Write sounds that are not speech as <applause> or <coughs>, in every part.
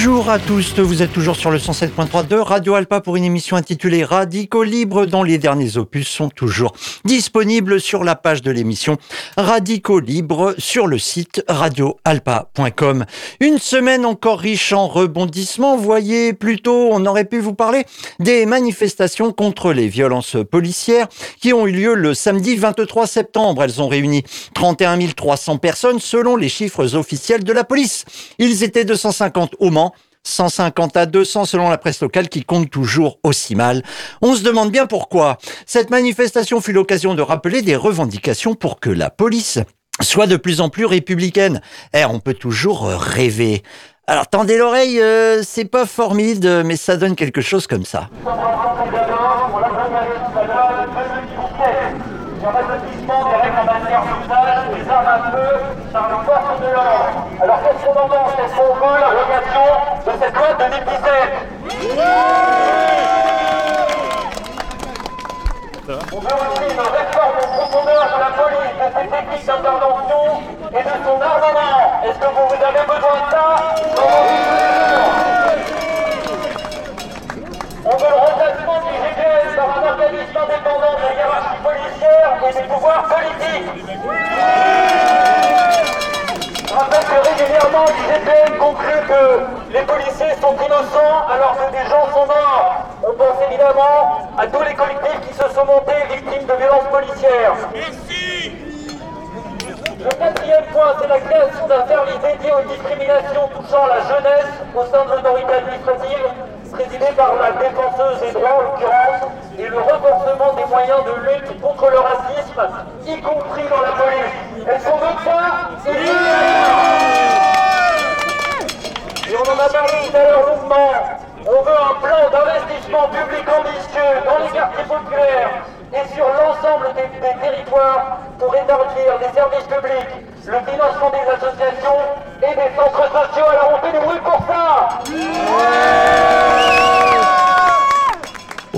Bonjour à tous, vous êtes toujours sur le 107.3 de Radio Alpa pour une émission intitulée Radicaux Libres dont les derniers opus sont toujours disponibles sur la page de l'émission Radicaux Libres sur le site radioalpa.com. Une semaine encore riche en rebondissements, voyez plutôt on aurait pu vous parler des manifestations contre les violences policières qui ont eu lieu le samedi 23 septembre. Elles ont réuni 31 300 personnes selon les chiffres officiels de la police. Ils étaient 250 au Mans, 150 à 200 selon la presse locale qui compte toujours aussi mal. On se demande bien pourquoi. Cette manifestation fut l'occasion de rappeler des revendications pour que la police soit de plus en plus républicaine. Eh, on peut toujours rêver. Alors tendez l'oreille, euh, c'est pas formide, mais ça donne quelque chose comme ça. Alors qu'est-ce qu'on qu'on veut la de cette loi de 2017 On veut aussi une réforme en profondeur de la police, de ses techniques d'intervention et de son armement. Est-ce que vous, vous avez besoin de ça? On veut le remplacement du GPS par un organisme indépendant de la hiérarchie policière et des pouvoirs politiques. Rappelle que régulièrement l'IGPN conclut que les policiers sont innocents alors que des gens sont morts. On pense évidemment à tous les collectifs qui se sont montés victimes de violences policières. Merci Le quatrième point, c'est la création d'un service dédié aux discriminations touchant la jeunesse au sein de l'autorité administrative présidé par la défenseuse des droits en l'occurrence, et le renforcement des moyens de lutte contre le racisme, y compris dans la police. Est-ce qu'on veut ça Et on en a parlé tout à l'heure longuement. On veut un plan d'investissement public ambitieux dans les quartiers populaires et sur l'ensemble des, territoires pour établir des services publics, le financement des associations et des centres sociaux. Alors on fait du bruit pour ça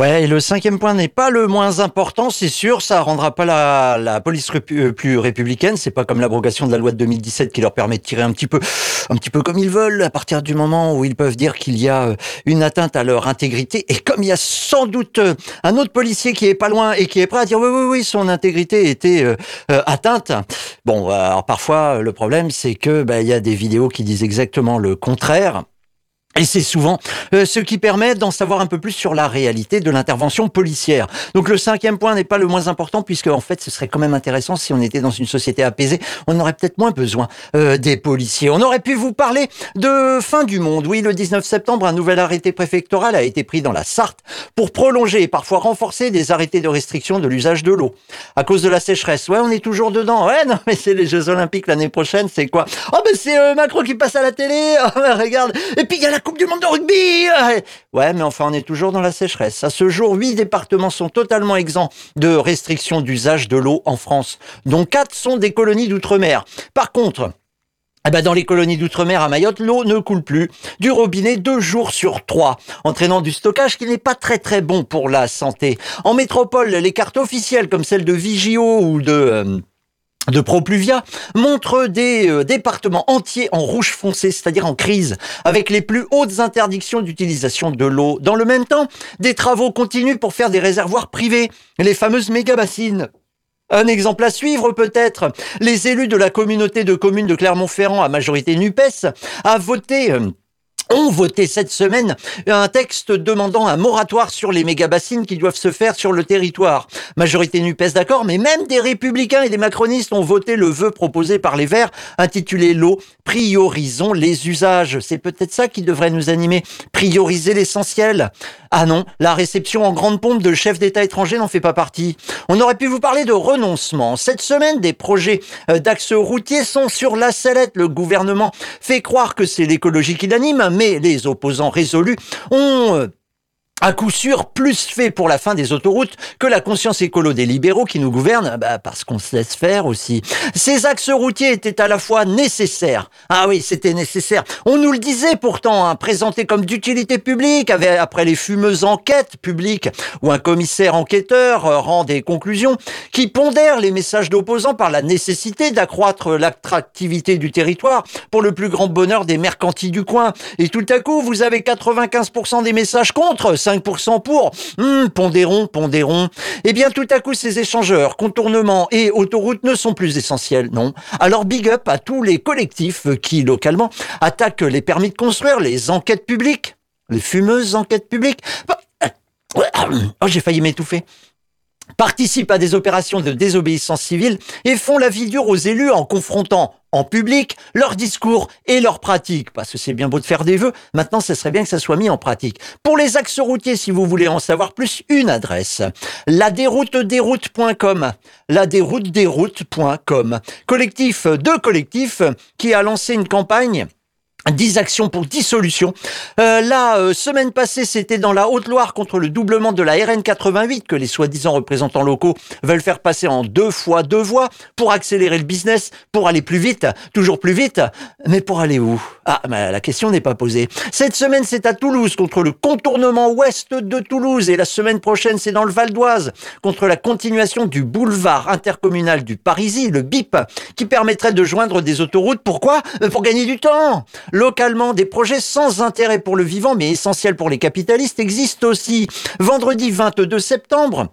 et le cinquième point n'est pas le moins important, c'est sûr, ça rendra pas la, la police euh, plus républicaine, c'est pas comme l'abrogation de la loi de 2017 qui leur permet de tirer un petit peu, un petit peu comme ils veulent, à partir du moment où ils peuvent dire qu'il y a euh, une atteinte à leur intégrité, et comme il y a sans doute euh, un autre policier qui est pas loin et qui est prêt à dire oui, oui, oui, son intégrité était atteinte. Bon, alors parfois, le problème, c'est que, bah, il y a des vidéos qui disent exactement le contraire. Et c'est souvent euh, ce qui permet d'en savoir un peu plus sur la réalité de l'intervention policière. Donc le cinquième point n'est pas le moins important puisque en fait ce serait quand même intéressant si on était dans une société apaisée. On aurait peut-être moins besoin euh, des policiers. On aurait pu vous parler de fin du monde. Oui, le 19 septembre, un nouvel arrêté préfectoral a été pris dans la Sarthe pour prolonger et parfois renforcer des arrêtés de restriction de l'usage de l'eau. À cause de la sécheresse. Ouais, on est toujours dedans. Ouais, non, mais c'est les Jeux Olympiques l'année prochaine. C'est quoi? Oh, ben c'est euh, Macron qui passe à la télé. <laughs> Oh, regarde. Et puis il y a la Coupe du Monde de rugby Ouais, mais enfin, on est toujours dans la sécheresse. À ce jour, huit départements sont totalement exempts de restrictions d'usage de l'eau en France, dont quatre sont des colonies d'outre-mer. Par contre, eh ben dans les colonies d'outre-mer à Mayotte, l'eau ne coule plus du robinet deux jours sur trois, entraînant du stockage qui n'est pas très très bon pour la santé. En métropole, les cartes officielles comme celles de Vigio ou de... Euh, de Propluvia montre des euh, départements entiers en rouge foncé, c'est-à-dire en crise, avec les plus hautes interdictions d'utilisation de l'eau. Dans le même temps, des travaux continuent pour faire des réservoirs privés, les fameuses méga-bassines. Un exemple à suivre peut-être. Les élus de la communauté de communes de Clermont-Ferrand à majorité NUPES a voté euh, ont voté cette semaine un texte demandant un moratoire sur les méga-bassines qui doivent se faire sur le territoire. Majorité NUPES d'accord, mais même des républicains et des macronistes ont voté le vœu proposé par les Verts intitulé l'eau, priorisons les usages. C'est peut-être ça qui devrait nous animer, prioriser l'essentiel. Ah non, la réception en grande pompe de chefs d'État étrangers n'en fait pas partie. On aurait pu vous parler de renoncement. Cette semaine, des projets euh, d'axes routiers sont sur la sellette. Le gouvernement fait croire que c'est l'écologie qui l'anime, mais les opposants résolus ont euh, à coup sûr plus fait pour la fin des autoroutes que la conscience écolo des libéraux qui nous gouvernent, bah parce qu'on se laisse faire aussi. Ces axes routiers étaient à la fois nécessaires. Ah oui, c'était nécessaire. On nous le disait pourtant, hein, présenté comme d'utilité publique, après les fumeuses enquêtes publiques, où un commissaire enquêteur euh, rend des conclusions qui pondèrent les messages d'opposants par la nécessité d'accroître l'attractivité du territoire pour le plus grand bonheur des mercantis du coin. Et tout à coup, vous avez 95% des messages contre, 5% pour. Pondérons, pondérons. Eh bien, tout à coup, ces échangeurs, contournements et autoroutes ne sont plus essentiels, non. Alors, big up à tous les collectifs qui, localement, attaquent les permis de construire, les enquêtes publiques, les fumeuses enquêtes publiques. <coughs> Oh, j'ai failli m'étouffer participent à des opérations de désobéissance civile et font la vie aux élus en confrontant en public leurs discours et leurs pratiques. Parce que c'est bien beau de faire des vœux, maintenant ce serait bien que ça soit mis en pratique. Pour les axes routiers, si vous voulez en savoir plus, une adresse. La déroute déroute.com. La déroute. Collectif de collectifs qui a lancé une campagne 10 actions pour 10 solutions. Euh, la euh, semaine passée, c'était dans la Haute-Loire contre le doublement de la RN 88 que les soi-disant représentants locaux veulent faire passer en deux fois deux voies pour accélérer le business, pour aller plus vite, toujours plus vite. Mais pour aller où? Ah, la question n'est pas posée. Cette semaine, c'est à Toulouse contre le contournement ouest de Toulouse et la semaine prochaine, c'est dans le Val d'Oise contre la continuation du boulevard intercommunal du Parisis, le BIP, qui permettrait de joindre des autoroutes. Pourquoi? Pour gagner du temps. Localement, des projets sans intérêt pour le vivant mais essentiels pour les capitalistes existent aussi. Vendredi 22 septembre,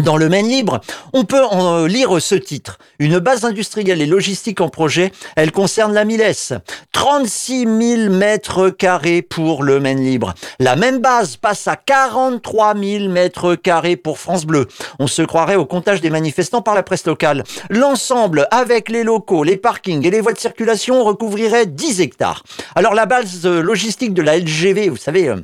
dans le Maine Libre, on peut en lire ce titre. Une base industrielle et logistique en projet, elle concerne la Miles. 36 000 mètres carrés pour le Maine Libre. La même base passe à 43 000 mètres carrés pour France Bleu. On se croirait au comptage des manifestants par la presse locale. L'ensemble, avec les locaux, les parkings et les voies de circulation, recouvrirait 10 hectares. Alors la base logistique de la LGV, vous savez, euh,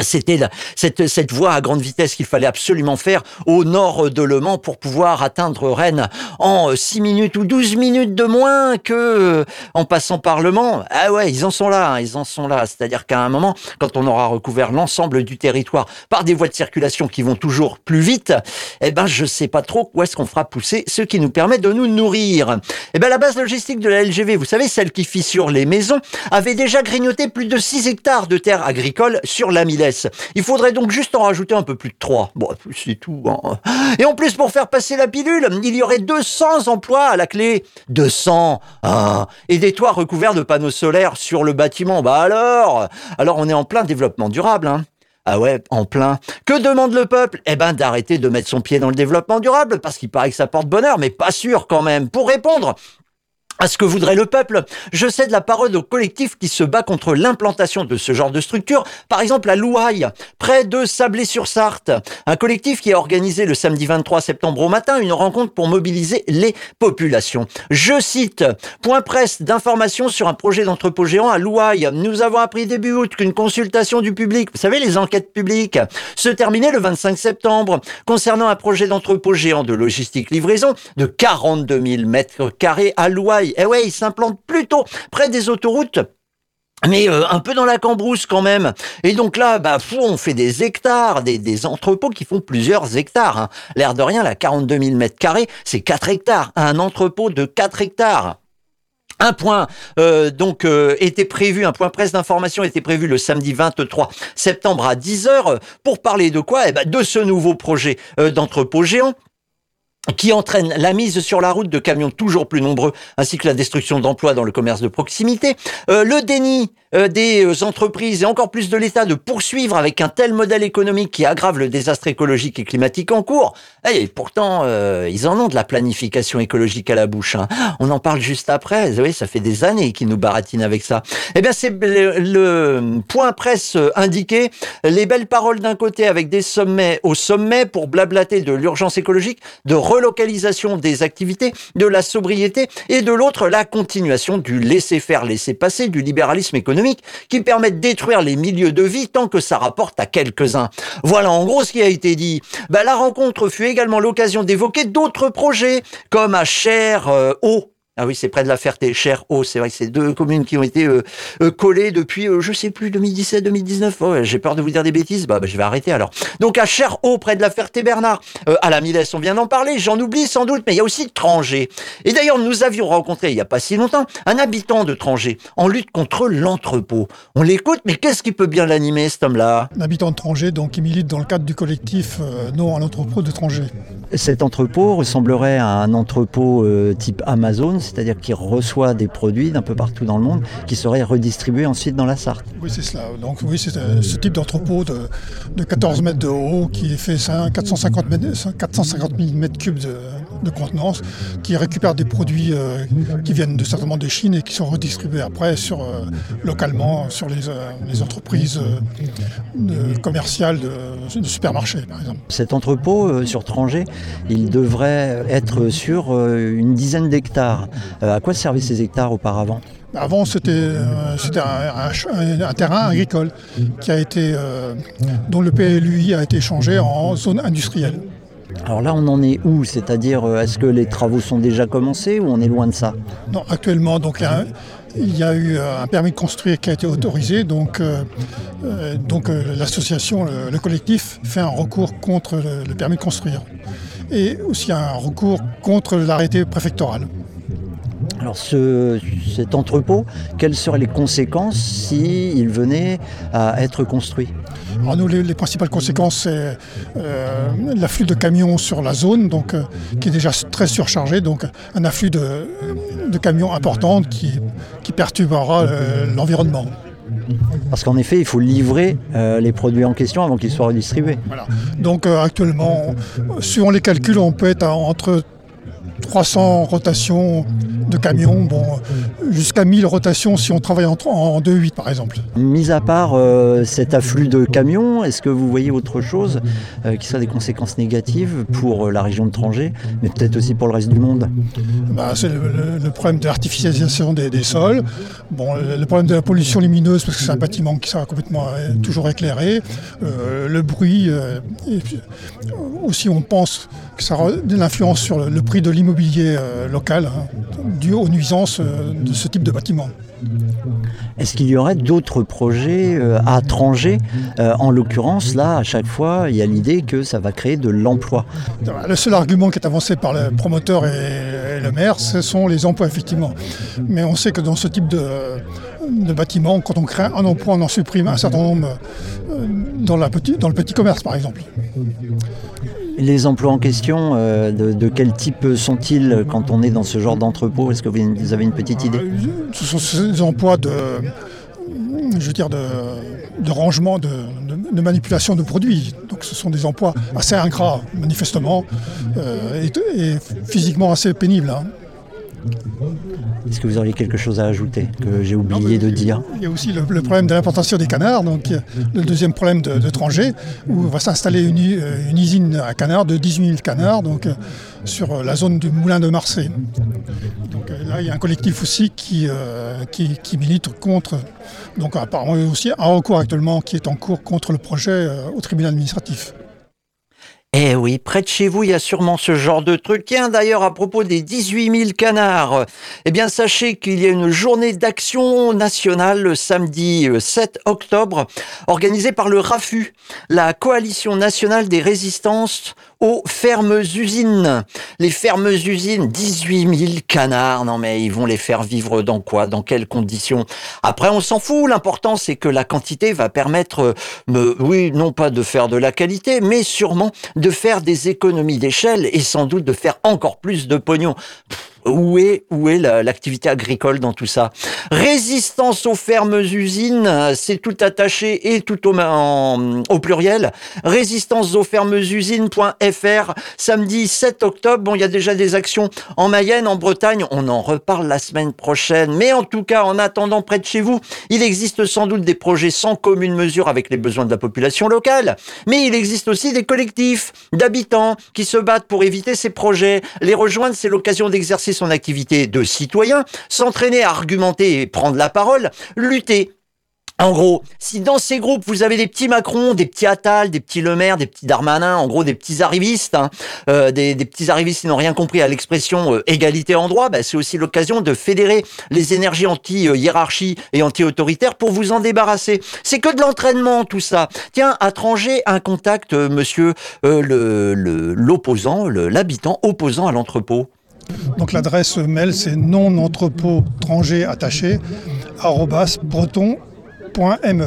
c'était cette, cette voie à grande vitesse qu'il fallait absolument faire au nord de Le Mans pour pouvoir atteindre Rennes en 6 minutes ou 12 minutes de moins que en passant par Le Mans. Ah ouais, ils en sont là, hein, ils en sont là. C'est-à-dire qu'à un moment, quand on aura recouvert l'ensemble du territoire par des voies de circulation qui vont toujours plus vite, eh ben je sais pas trop où est-ce qu'on fera pousser ce qui nous permet de nous nourrir. Eh ben la base logistique de la LGV, vous savez, celle qui fissure les maisons, avait déjà grignoté plus de 6 hectares de terres agricoles sur la Il faudrait donc juste en rajouter un peu plus de 3. Bon, c'est tout. Hein. Et en plus, pour faire passer la pilule, il y aurait 200 emplois à la clé. 200 hein. Et des toits recouverts de panneaux solaires sur le bâtiment. Bah alors Alors on est en plein développement durable. Hein. Ah ouais, en plein. Que demande le peuple? Eh ben d'arrêter de mettre son pied dans le développement durable, parce qu'il paraît que ça porte bonheur, mais pas sûr quand même. Pour répondre, à ce que voudrait le peuple. Je cède la parole au collectif qui se bat contre l'implantation de ce genre de structure, par exemple à Louaille, près de Sablé-sur-Sarthe. Un collectif qui a organisé le samedi 23 septembre au matin une rencontre pour mobiliser les populations. Je cite, point presse d'information sur un projet d'entrepôt géant à Louaille. Nous avons appris début août qu'une consultation du public, vous savez les enquêtes publiques, se terminait le 25 septembre concernant un projet d'entrepôt géant de logistique livraison de 42 000 mètres carrés à Louaille eh ouais, il s'implante plutôt près des autoroutes mais euh, un peu dans la cambrousse quand même. Et donc là, bah, fou, on fait des hectares, des, entrepôts qui font plusieurs hectares. Hein. L'air de rien, la 42 000 mètres carrés, c'est 4 hectares. Un entrepôt de 4 hectares. Un point euh, donc euh, était prévu, un point presse d'information était prévu le samedi 23 septembre à 10h pour parler de quoi? Eh ben, De ce nouveau projet d'entrepôt géant qui entraîne la mise sur la route de camions toujours plus nombreux, ainsi que la destruction d'emplois dans le commerce de proximité, euh, le déni euh, des euh, entreprises et encore plus de l'État de poursuivre avec un tel modèle économique qui aggrave le désastre écologique et climatique en cours. Et pourtant, ils en ont de la planification écologique à la bouche. Hein. On en parle juste après. Vous voyez, ça fait des années qu'ils nous baratinent avec ça. Eh bien, c'est le, le, point presse indiqué. Les belles paroles d'un côté avec des sommets au sommet pour blablater de l'urgence écologique, de relocalisation des activités, de la sobriété et de l'autre la continuation du laisser-faire, laisser-passer, du libéralisme économique qui permet de détruire les milieux de vie tant que ça rapporte à quelques-uns. Voilà en gros ce qui a été dit. Bah, la rencontre fut également l'occasion d'évoquer d'autres projets comme à Cher, euh, Ah oui, c'est près de la Ferté, Cher Haut. C'est vrai que c'est deux communes qui ont été euh, euh, collées depuis, euh, je sais plus, 2017, 2019. Oh, J'ai peur de vous dire des bêtises. Bah, bah, je vais arrêter alors. Donc à Cher Haut, près de la Ferté-Bernard, à la Milesse, on vient d'en parler. J'en oublie sans doute, mais il y a aussi Trangé. Et d'ailleurs, nous avions rencontré il y a pas si longtemps un habitant de Trangé en lutte contre l'entrepôt. On l'écoute, mais qu'est-ce qui peut bien l'animer, cet homme-là? Un habitant de Trangé, donc qui milite dans le cadre du collectif Non à l'entrepôt de Trangé. Cet entrepôt ressemblerait à un entrepôt type Amazon, c'est-à-dire qu'il reçoit des produits d'un peu partout dans le monde qui seraient redistribués ensuite dans la Sarthe. Oui, c'est cela. Donc oui, c'est euh, ce type d'entrepôt de, 14 mètres de haut qui fait 450, 450 000 mètres cubes de, contenance, qui récupère des produits euh, qui viennent de, certainement de Chine et qui sont redistribués après sur, euh, localement sur les, entreprises commerciales de, supermarchés, par exemple. Cet entrepôt sur Tranger, il devrait être sur une dizaine d'hectares. Euh, à quoi servaient ces hectares auparavant? Avant, c'était euh, un, terrain agricole qui a été, euh, dont le PLUI a été changé en zone industrielle. Alors là, on en est où? C'est-à-dire, est-ce que les travaux sont déjà commencés ou on est loin de ça? Non, actuellement, donc, il y a eu un permis de construire qui a été autorisé, donc, donc l'association, le, collectif, fait un recours contre le, permis de construire. Et aussi un recours contre l'arrêté préfectoral. Alors cet entrepôt, quelles seraient les conséquences s'il venait à être construit? Alors nous, les, principales conséquences, c'est euh, l'afflux de camions sur la zone, donc, euh, qui est déjà très surchargé, donc un afflux de, camions important qui, perturbera euh, l'environnement. Parce qu'en effet, il faut livrer les produits en question avant qu'ils soient redistribués. Donc actuellement, suivant les calculs, on peut être entre 300 rotations de camions, bon, jusqu'à 1000 rotations si on travaille en, en 2-8 par exemple. Mis à part euh, cet afflux de camions, est-ce que vous voyez autre chose euh, qui soit des conséquences négatives pour euh, la région de Trangé, mais peut-être aussi pour le reste du monde? Bah, C'est le, problème de l'artificialisation des, sols, bon, le, problème de la pollution lumineuse parce que c'est un bâtiment qui sera complètement toujours éclairé, le bruit, et aussi on pense que ça aura de l'influence sur le, prix de l'immobilier local. Hein dû aux nuisances euh, de ce type de bâtiment. Est-ce qu'il y aurait d'autres projets euh, à Tranger euh, En l'occurrence, là, à chaque fois, il y a l'idée que ça va créer de l'emploi. Le seul argument qui est avancé par le promoteur et, le maire, ce sont les emplois, effectivement. Mais on sait que dans ce type de, de bâtiment, quand on crée un emploi, on en supprime un certain nombre dans, la dans le petit commerce, par exemple. Les emplois en question, euh, de, quel type sont-ils quand on est dans ce genre d'entrepôt? Est-ce que vous avez une petite idée? Ce sont des emplois de, rangement, de, manipulation de produits. Donc ce sont des emplois assez ingrats, manifestement, euh, et, physiquement assez pénibles. Hein. Est-ce que vous auriez quelque chose à ajouter que j'ai oublié de dire Il y a aussi le, problème de l'implantation des canards, donc le deuxième problème de, de Tranger, où va s'installer une, euh, usine à canards de 18 000 canards donc, euh, sur euh, la zone du moulin de Marseille. Donc là, il y a un collectif aussi qui, milite contre. Donc apparemment, aussi un recours actuellement qui est en cours contre le projet au tribunal administratif. Eh oui, près de chez vous, il y a sûrement ce genre de truc. Tiens, d'ailleurs, à propos des 18 000 canards, eh bien, sachez qu'il y a une journée d'action nationale le samedi 7 euh, octobre, organisée par le RAFU, la Coalition nationale des résistances aux fermes usines. Les fermes usines, 18 000 canards. Non mais ils vont les faire vivre dans quoi? Dans quelles conditions? Après, on s'en fout. L'important, c'est que la quantité va permettre, euh, oui, non pas de faire de la qualité, mais sûrement de faire des économies d'échelle et sans doute de faire encore plus de pognon. Où est, où est l'activité agricole dans tout ça? Résistance aux fermes usines, c'est tout attaché et tout au, au pluriel. Résistance aux fermes usines.fr, samedi 7 octobre. Bon, il y a déjà des actions en Mayenne, en Bretagne. On en reparle la semaine prochaine. Mais en tout cas, en attendant près de chez vous, il existe sans doute des projets sans commune mesure avec les besoins de la population locale. Mais il existe aussi des collectifs d'habitants qui se battent pour éviter ces projets. Les rejoindre, c'est l'occasion d'exercer son activité de citoyen, s'entraîner à argumenter et prendre la parole, lutter En gros, si dans ces groupes vous avez des petits Macron, des petits Attal, des petits Le Maire, des petits Darmanin, en gros des petits arrivistes, hein, euh, des, petits arrivistes qui n'ont rien compris à l'expression euh, égalité en droit, bah, c'est aussi l'occasion de fédérer les énergies anti-hiérarchie et anti-autoritaire pour vous en débarrasser. C'est que de l'entraînement tout ça. Tiens, à Tranger, un contact, euh, monsieur l'opposant, l'habitant opposant à l'entrepôt. Donc l'adresse mail c'est non entrepôt tranger attaché breton .me.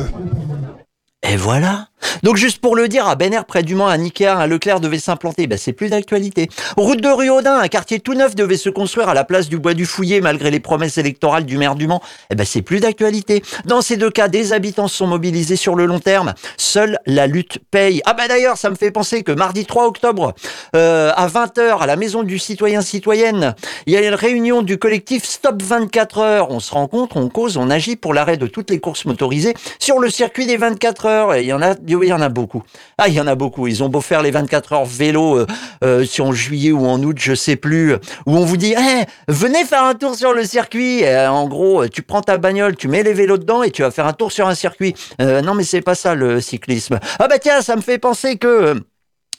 Et voilà donc juste pour le dire, à Bener, près du Mans, un Ikea, un Leclerc devait s'implanter. Ben, c'est plus d'actualité. Route de rue Audin, un quartier tout neuf devait se construire à la place du Bois du Fouillé, malgré les promesses électorales du maire du Mans. Eh ben, c'est plus d'actualité. Dans ces deux cas, des habitants sont mobilisés sur le long terme. Seule la lutte paye. Ah ben d'ailleurs, ça me fait penser que mardi 3 octobre, euh, à 20h, à la maison du citoyen citoyenne, il y a une réunion du collectif Stop 24 heures. On se rencontre, on cause, on agit pour l'arrêt de toutes les courses motorisées sur le circuit des 24 heures. Il y en a il y en a beaucoup. Ah, il y en a beaucoup. Ils ont beau faire les 24 heures vélo, euh, euh, si en juillet ou en août, je sais plus, où on vous dit, hey, venez faire un tour sur le circuit. en gros, tu prends ta bagnole, tu mets les vélos dedans et tu vas faire un tour sur un circuit. Euh, non, mais c'est pas ça le cyclisme. Ah bah tiens, ça me fait penser que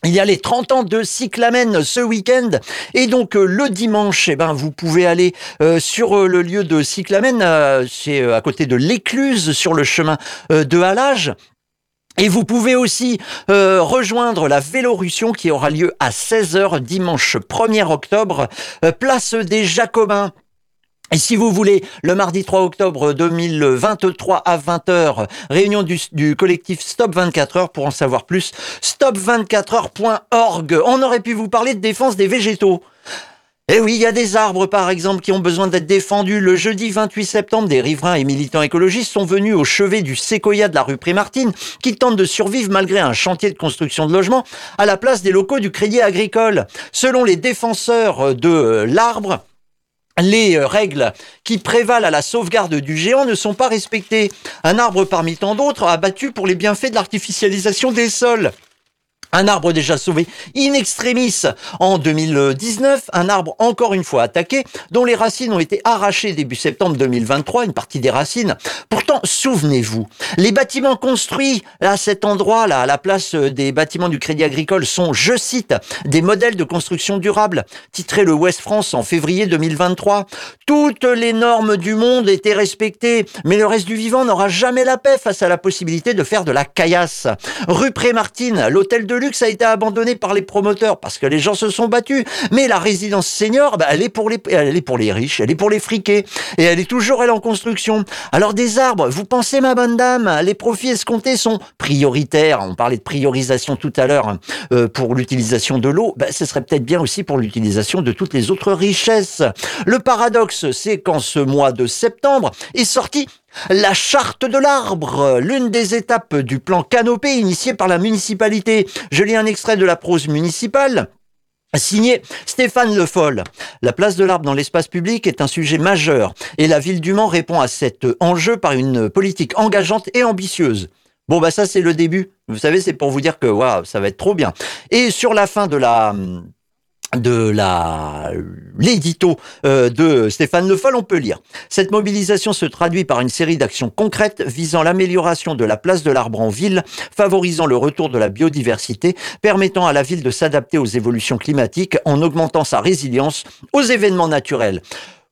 il y a les 30 ans de Cyclamen ce week-end et donc le dimanche, eh ben vous pouvez aller sur le lieu de Cyclamen, c'est à côté de l'Écluse sur le chemin de Halage. Et vous pouvez aussi euh, rejoindre la Vélorussion qui aura lieu à 16h dimanche 1er octobre, euh, place des Jacobins. Et si vous voulez, le mardi 3 octobre 2023 à 20h, réunion du, du collectif Stop 24 heures pour en savoir plus, stop24heures.org. On aurait pu vous parler de défense des végétaux. Eh oui, il y a des arbres, par exemple, qui ont besoin d'être défendus. Le jeudi 28 septembre, des riverains et militants écologistes sont venus au chevet du séquoia de la rue Prémartine, qui tente de survivre malgré un chantier de construction de logements à la place des locaux du Crédit Agricole. Selon les défenseurs de l'arbre, les règles qui prévalent à la sauvegarde du géant ne sont pas respectées. Un arbre parmi tant d'autres abattu pour les bienfaits de l'artificialisation des sols. Un arbre déjà sauvé in extremis en 2019, un arbre encore une fois attaqué, dont les racines ont été arrachées début septembre 2023, une partie des racines. Pourtant, souvenez-vous, les bâtiments construits à cet endroit-là, à la place des bâtiments du Crédit Agricole, sont, je cite, des modèles de construction durable, titré le West France en février 2023. Toutes les normes du monde étaient respectées, mais le reste du vivant n'aura jamais la paix face à la possibilité de faire de la caillasse. Rue Prémartine, l'hôtel de luxe a été abandonné par les promoteurs parce que les gens se sont battus. Mais la résidence senior, bah, elle est pour les, elle est pour les riches, elle est pour les friqués. Et elle est toujours, elle, en construction. Alors, des arbres, vous pensez, ma bonne dame, les profits escomptés sont prioritaires. On parlait de priorisation tout à l'heure hein, euh, pour l'utilisation de l'eau. Bah, ce serait peut-être bien aussi pour l'utilisation de toutes les autres richesses. Le paradoxe, c'est qu'en ce mois de septembre est sorti la charte de l'arbre, l'une des étapes du plan canopé initié par la municipalité. Je lis un extrait de la prose municipale. Signé Stéphane Le Foll. La place de l'arbre dans l'espace public est un sujet majeur et la ville du Mans répond à cet enjeu par une politique engageante et ambitieuse. Bon bah ça c'est le début. Vous savez c'est pour vous dire que waouh ça va être trop bien. Et sur la fin de la de la l'édito euh, de Stéphane Le on peut lire. Cette mobilisation se traduit par une série d'actions concrètes visant l'amélioration de la place de l'arbre en ville, favorisant le retour de la biodiversité, permettant à la ville de s'adapter aux évolutions climatiques en augmentant sa résilience aux événements naturels.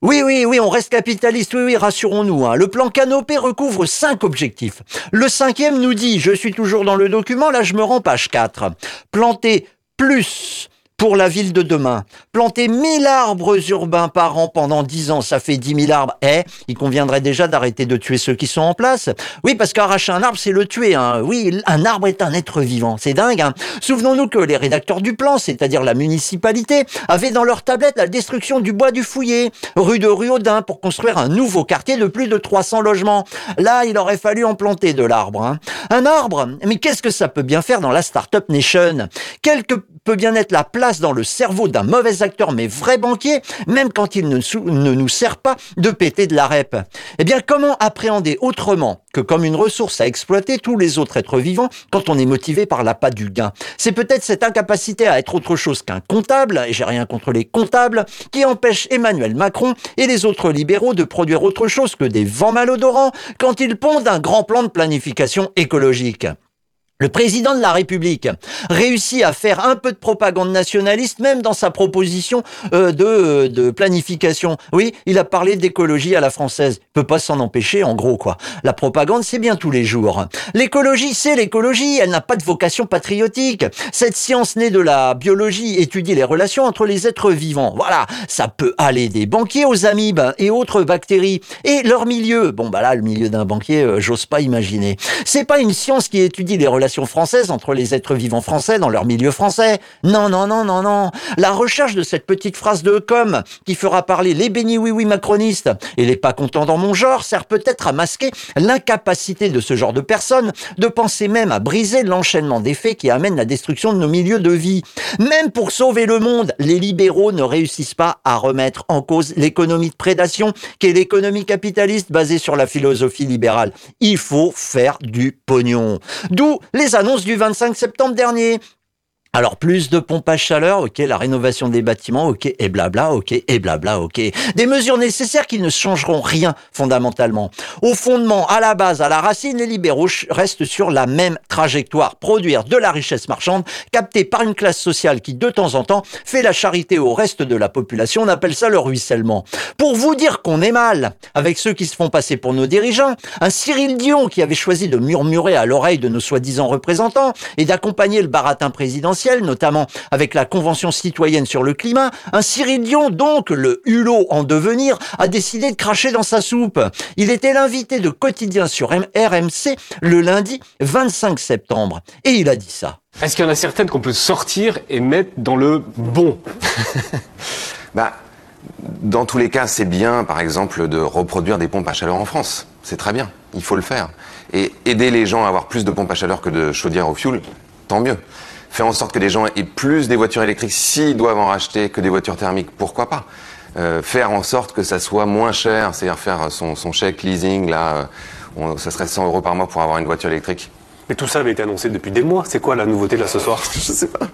Oui, oui, oui, on reste capitaliste, oui, oui, rassurons-nous. Hein. Le plan Canopé recouvre cinq objectifs. Le cinquième nous dit, je suis toujours dans le document, là je me rends page 4, planter plus pour la ville de demain. Planter 1000 arbres urbains par an pendant 10 ans, ça fait 10 000 arbres. Eh, il conviendrait déjà d'arrêter de tuer ceux qui sont en place. Oui, parce qu'arracher un arbre, c'est le tuer. Hein. Oui, un arbre est un être vivant. C'est dingue. Hein. Souvenons-nous que les rédacteurs du plan, c'est-à-dire la municipalité, avaient dans leur tablette la destruction du bois du Fouillé, rue de Ruaudin, pour construire un nouveau quartier de plus de 300 logements. Là, il aurait fallu en planter de l'arbre. Hein. Un arbre, mais qu'est-ce que ça peut bien faire dans la Startup Nation? Peut bien être la place dans le cerveau d'un mauvais acteur mais vrai banquier, même quand il ne, ne nous sert pas de péter de la rep. Eh bien, comment appréhender autrement que comme une ressource à exploiter tous les autres êtres vivants quand on est motivé par l'appât du gain? C'est peut-être cette incapacité à être autre chose qu'un comptable, et j'ai rien contre les comptables, qui empêche Emmanuel Macron et les autres libéraux de produire autre chose que des vents malodorants quand ils pondent un grand plan de planification écologique. Le président de la République réussit à faire un peu de propagande nationaliste, même dans sa proposition euh, de, euh, de, planification. Oui, il a parlé d'écologie à la française. Il peut pas s'en empêcher, en gros, quoi. La propagande, c'est bien tous les jours. L'écologie, c'est l'écologie. Elle n'a pas de vocation patriotique. Cette science née de la biologie étudie les relations entre les êtres vivants. Voilà. Ça peut aller des banquiers aux amibes et autres bactéries. Et leur milieu. Bon, bah là, le milieu d'un banquier, euh, j'ose pas imaginer. C'est pas une science qui étudie les relations française entre les êtres vivants français dans leur milieu français. Non, non, non, non, non. La recherche de cette petite phrase de com qui fera parler les bénis oui-oui macronistes et les pas contents dans mon genre sert peut-être à masquer l'incapacité de ce genre de personnes de penser même à briser l'enchaînement des faits qui amènent la destruction de nos milieux de vie. Même pour sauver le monde, les libéraux ne réussissent pas à remettre en cause l'économie de prédation qui est l'économie capitaliste basée sur la philosophie libérale. Il faut faire du pognon. D'où annonces du 25 septembre dernier. Alors plus de pompes à chaleur, ok, la rénovation des bâtiments, ok, et blabla, ok, et blabla, ok. Des mesures nécessaires qui ne changeront rien fondamentalement. Au fondement, à la base, à la racine, les libéraux restent sur la même trajectoire. Produire de la richesse marchande captée par une classe sociale qui de temps en temps fait la charité au reste de la population. On appelle ça le ruissellement. Pour vous dire qu'on est mal avec ceux qui se font passer pour nos dirigeants, un Cyril Dion qui avait choisi de murmurer à l'oreille de nos soi-disant représentants et d'accompagner le baratin présidentiel notamment avec la Convention citoyenne sur le climat, un Cyril Dion, donc le hulot en devenir, a décidé de cracher dans sa soupe. Il était l'invité de quotidien sur RMC le lundi 25 septembre. Et il a dit ça. Est-ce qu'il y en a certaines qu'on peut sortir et mettre dans le bon? <laughs> Bah, dans tous les cas, c'est bien, par exemple, de reproduire des pompes à chaleur en France. C'est très bien, il faut le faire. Et aider les gens à avoir plus de pompes à chaleur que de chaudières au fioul, tant mieux faire en sorte que les gens aient plus des voitures électriques s'ils doivent en racheter que des voitures thermiques, pourquoi pas euh, Faire en sorte que ça soit moins cher, c'est-à-dire faire son, son, chèque leasing, là, on, ça serait 100 euros par mois pour avoir une voiture électrique. Mais tout ça avait été annoncé depuis des mois. C'est quoi la nouveauté là ce soir? <laughs> Je sais pas.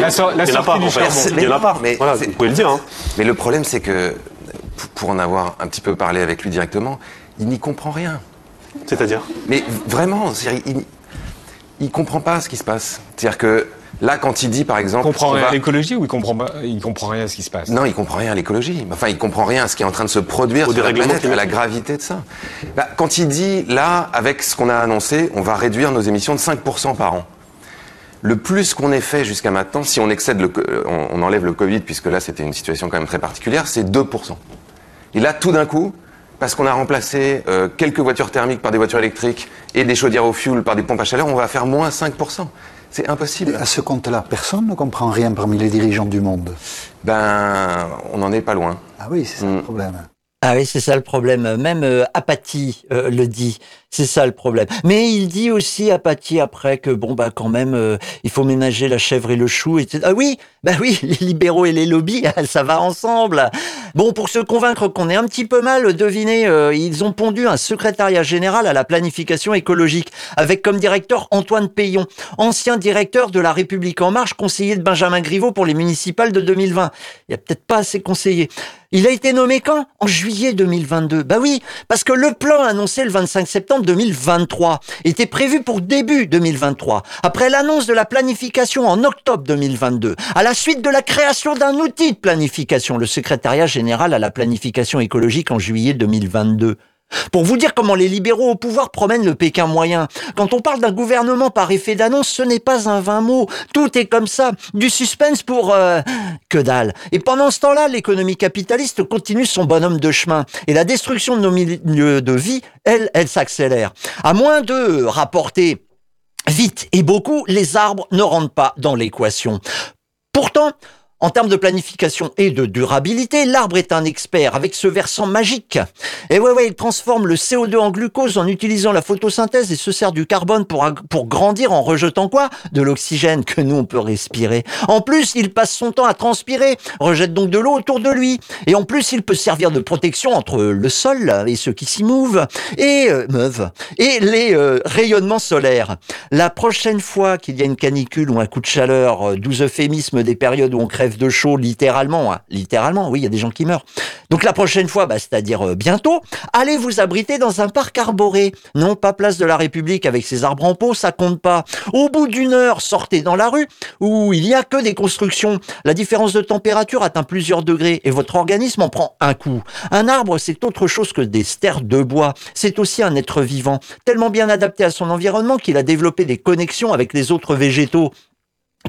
la, so la il n'y en a pas, en fait. Il y en a pas. Mais voilà, vous pouvez le dire. Hein. Mais le problème, c'est que, pour en avoir un petit peu parlé avec lui directement, il n'y comprend rien. C'est-à-dire? Mais vraiment, il, il comprend pas ce qui se passe. C'est-à-dire que là, quand il dit, par exemple, il comprend rien à l'écologie ou il comprend pas, il comprend rien à ce qui se passe? Non, il comprend rien à l'écologie. Enfin, il comprend rien à ce qui est en train de se produire sur la planète, à la gravité de ça. Bah, quand il dit là, avec ce qu'on a annoncé, on va réduire nos émissions de 5% par an. Le plus qu'on ait fait jusqu'à maintenant, si on excède le, on, on enlève le Covid, puisque là c'était une situation quand même très particulière, c'est 2%. Et là, tout d'un coup, parce qu'on a remplacé euh, quelques voitures thermiques par des voitures électriques et des chaudières au fioul par des pompes à chaleur, on va faire moins 5%. C'est impossible. À ce compte-là, personne ne comprend rien parmi les dirigeants du monde. Ben, on n'en est pas loin. Ah oui, c'est ça le mm. problème. Ah oui, c'est ça le problème. Même euh, Apathie euh, le dit. C'est ça le problème. Mais il dit aussi Apathie après que bon bah quand même euh, il faut ménager la chèvre et le chou. Et ah oui, bah oui, les libéraux et les lobbies, <laughs> ça va ensemble. Bon, pour se convaincre qu'on est un petit peu mal, devinez, ils ont pondu un secrétariat général à la planification écologique avec comme directeur Antoine Payon, ancien directeur de la République en marche, conseiller de Benjamin Griveaux pour les municipales de 2020. Il y a peut-être pas assez conseillé. Il a été nommé quand? En juillet 2022. Bah oui, parce que le plan annoncé le 25 septembre 2023 était prévu pour début 2023, après l'annonce de la planification en octobre 2022, à la suite de la création d'un outil de planification, le secrétariat général à la planification écologique en juillet 2022. Pour vous dire comment les libéraux au pouvoir promènent le Pékin moyen. Quand on parle d'un gouvernement par effet d'annonce, ce n'est pas un vain mot. Tout est comme ça. Du suspense pour... Euh, que dalle. Et pendant ce temps-là, l'économie capitaliste continue son bonhomme de chemin. Et la destruction de nos milieux de vie, elle, elle s'accélère. À moins de rapporter vite et beaucoup, les arbres ne rentrent pas dans l'équation. Pourtant, En termes de planification et de durabilité, l'arbre est un expert avec ce versant magique. Et ouais, ouais, il transforme le CO2 en glucose en utilisant la photosynthèse et se sert du carbone pour, pour grandir en rejetant quoi? De l'oxygène que nous on peut respirer. En plus, il passe son temps à transpirer, rejette donc de l'eau autour de lui. Et en plus, il peut servir de protection entre le sol et ceux qui s'y mouvent et euh, meuvent et les euh, rayonnements solaires. La prochaine fois qu'il y a une canicule ou un coup de chaleur, euh, doux euphémisme des périodes où on crève de chaud littéralement. Hein. Littéralement, oui, il y a des gens qui meurent. Donc la prochaine fois, bah, c'est-à-dire euh, bientôt, allez vous abriter dans un parc arboré. Non, pas place de la République avec ses arbres en pot, ça compte pas. Au bout d'une heure, sortez dans la rue où il y a que des constructions. La différence de température atteint plusieurs degrés et votre organisme en prend un coup. Un arbre, c'est autre chose que des stères de bois. C'est aussi un être vivant, tellement bien adapté à son environnement qu'il a développé des connexions avec les autres végétaux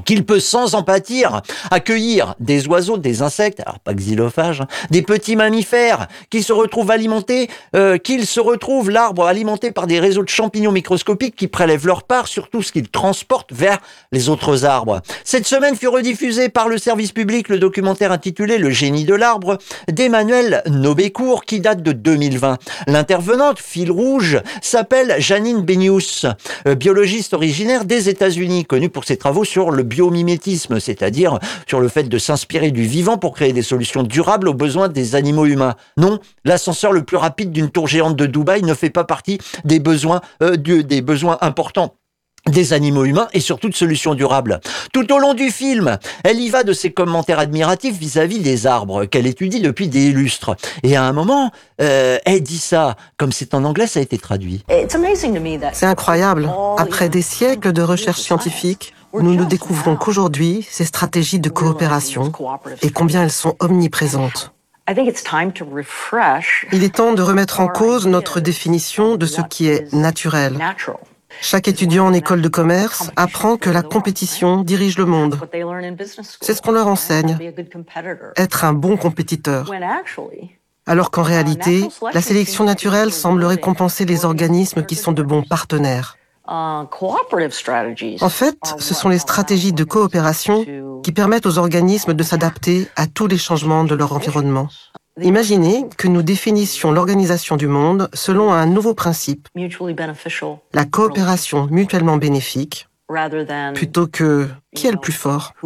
qu'il peut sans en accueillir des oiseaux, des insectes, alors pas xylophages, hein, des petits mammifères qui se retrouvent alimentés, euh, qu'ils se retrouvent l'arbre alimenté par des réseaux de champignons microscopiques qui prélèvent leur part sur tout ce qu'ils transportent vers les autres arbres. Cette semaine fut rediffusé par le service public le documentaire intitulé Le génie de l'arbre d'Emmanuel Nobécourt qui date de 2020. L'intervenante, fil rouge, s'appelle Janine Benius, euh, biologiste originaire des États-Unis, connue pour ses travaux sur le biomimétisme, c'est-à-dire sur le fait de s'inspirer du vivant pour créer des solutions durables aux besoins des animaux humains. Non, l'ascenseur le plus rapide d'une tour géante de Dubaï ne fait pas partie des besoins, euh, des besoins importants des animaux humains et surtout de solutions durables. Tout au long du film, elle y va de ses commentaires admiratifs vis-à-vis des arbres qu'elle étudie depuis des lustres. Et à un moment, euh, elle dit ça, comme c'est en anglais, ça a été traduit. C'est incroyable. Après des siècles de recherche scientifique, nous ne découvrons qu'aujourd'hui ces stratégies de coopération et combien elles sont omniprésentes. Il est temps de remettre en cause notre définition de ce qui est naturel. Chaque étudiant en école de commerce apprend que la compétition dirige le monde. C'est ce qu'on leur enseigne, être un bon compétiteur. Alors qu'en réalité, la sélection naturelle semble récompenser les organismes qui sont de bons partenaires. En fait, ce sont les stratégies de coopération qui permettent aux organismes de s'adapter à tous les changements de leur environnement. Imaginez que nous définissions l'organisation du monde selon un nouveau principe, la coopération mutuellement bénéfique, plutôt que qui est le plus fort. <laughs>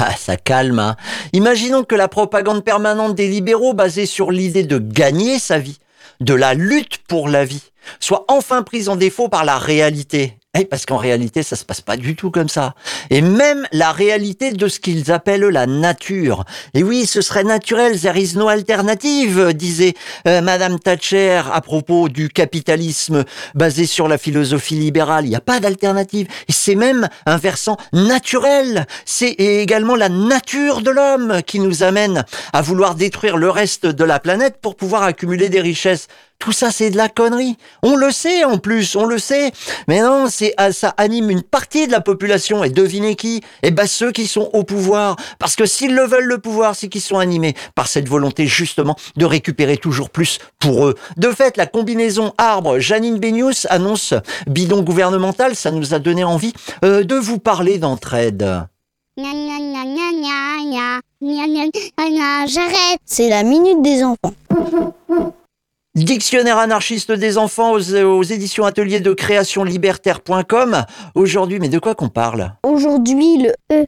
Ah, ça calme. Hein. Imaginons que la propagande permanente des libéraux basée sur l'idée de gagner sa vie, de la lutte pour la vie, soit enfin prise en défaut par la réalité. Eh, parce qu'en réalité, ça se passe pas du tout comme ça. Et même la réalité de ce qu'ils appellent la nature. Et oui, ce serait naturel, there is no alternative, disait euh, Madame Thatcher à propos du capitalisme basé sur la philosophie libérale. Il n'y a pas d'alternative. Et c'est même un versant naturel. C'est également la nature de l'homme qui nous amène à vouloir détruire le reste de la planète pour pouvoir accumuler des richesses. Tout ça, c'est de la connerie. On le sait en plus, on le sait. Mais non, c'est ah, ça anime une partie de la population. Et devinez qui Eh ben ceux qui sont au pouvoir. Parce que s'ils le veulent le pouvoir, c'est qu'ils sont animés par cette volonté justement de récupérer toujours plus pour eux. De fait, la combinaison arbre Janine Benius annonce bidon gouvernemental. Ça nous a donné envie euh, de vous parler d'entraide. J'arrête. C'est la minute des enfants. Dictionnaire anarchiste des enfants aux, éditions ateliers de création libertaire.com. Aujourd'hui, mais de quoi qu'on parle Aujourd'hui, le E.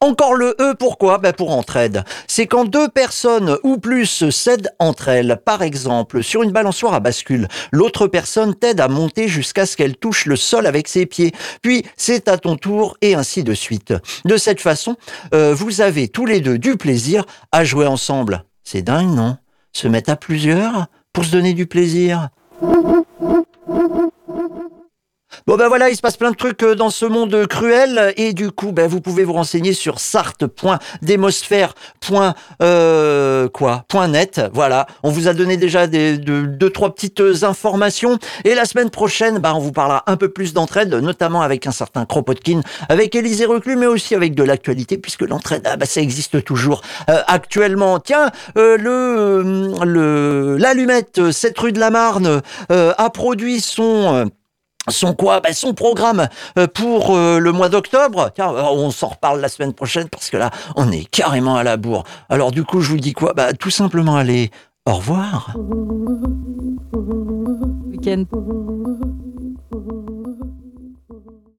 Encore le E, pourquoi? Ben Pour entraide. C'est quand deux personnes ou plus s'aident entre elles. Par exemple, sur une balançoire à bascule, l'autre personne t'aide à monter jusqu'à ce qu'elle touche le sol avec ses pieds. Puis c'est à ton tour et ainsi de suite. De cette façon, euh, vous avez tous les deux du plaisir à jouer ensemble. C'est dingue, non? Se mettre à plusieurs? Pour se donner du plaisir. Bon ben voilà, il se passe plein de trucs euh, dans ce monde cruel et du coup ben vous pouvez vous renseigner sur sarthe.demosphère.net euh, quoi .net. Voilà, on vous a donné déjà des deux trois petites informations et la semaine prochaine ben on vous parlera un peu plus d'entraide, notamment avec un certain Kropotkin, avec Élisée Reclus, mais aussi avec de l'actualité puisque l'entraide ah, ben, ça existe toujours euh, actuellement. Tiens, euh, le le l'allumette cette rue de la Marne a produit son son quoi? Ben Son programme euh, pour euh, le mois d'octobre. Tiens, on s'en reparle la semaine prochaine parce que là, on est carrément à la bourre. Alors du coup, je vous dis quoi? Bah tout simplement allez, au revoir.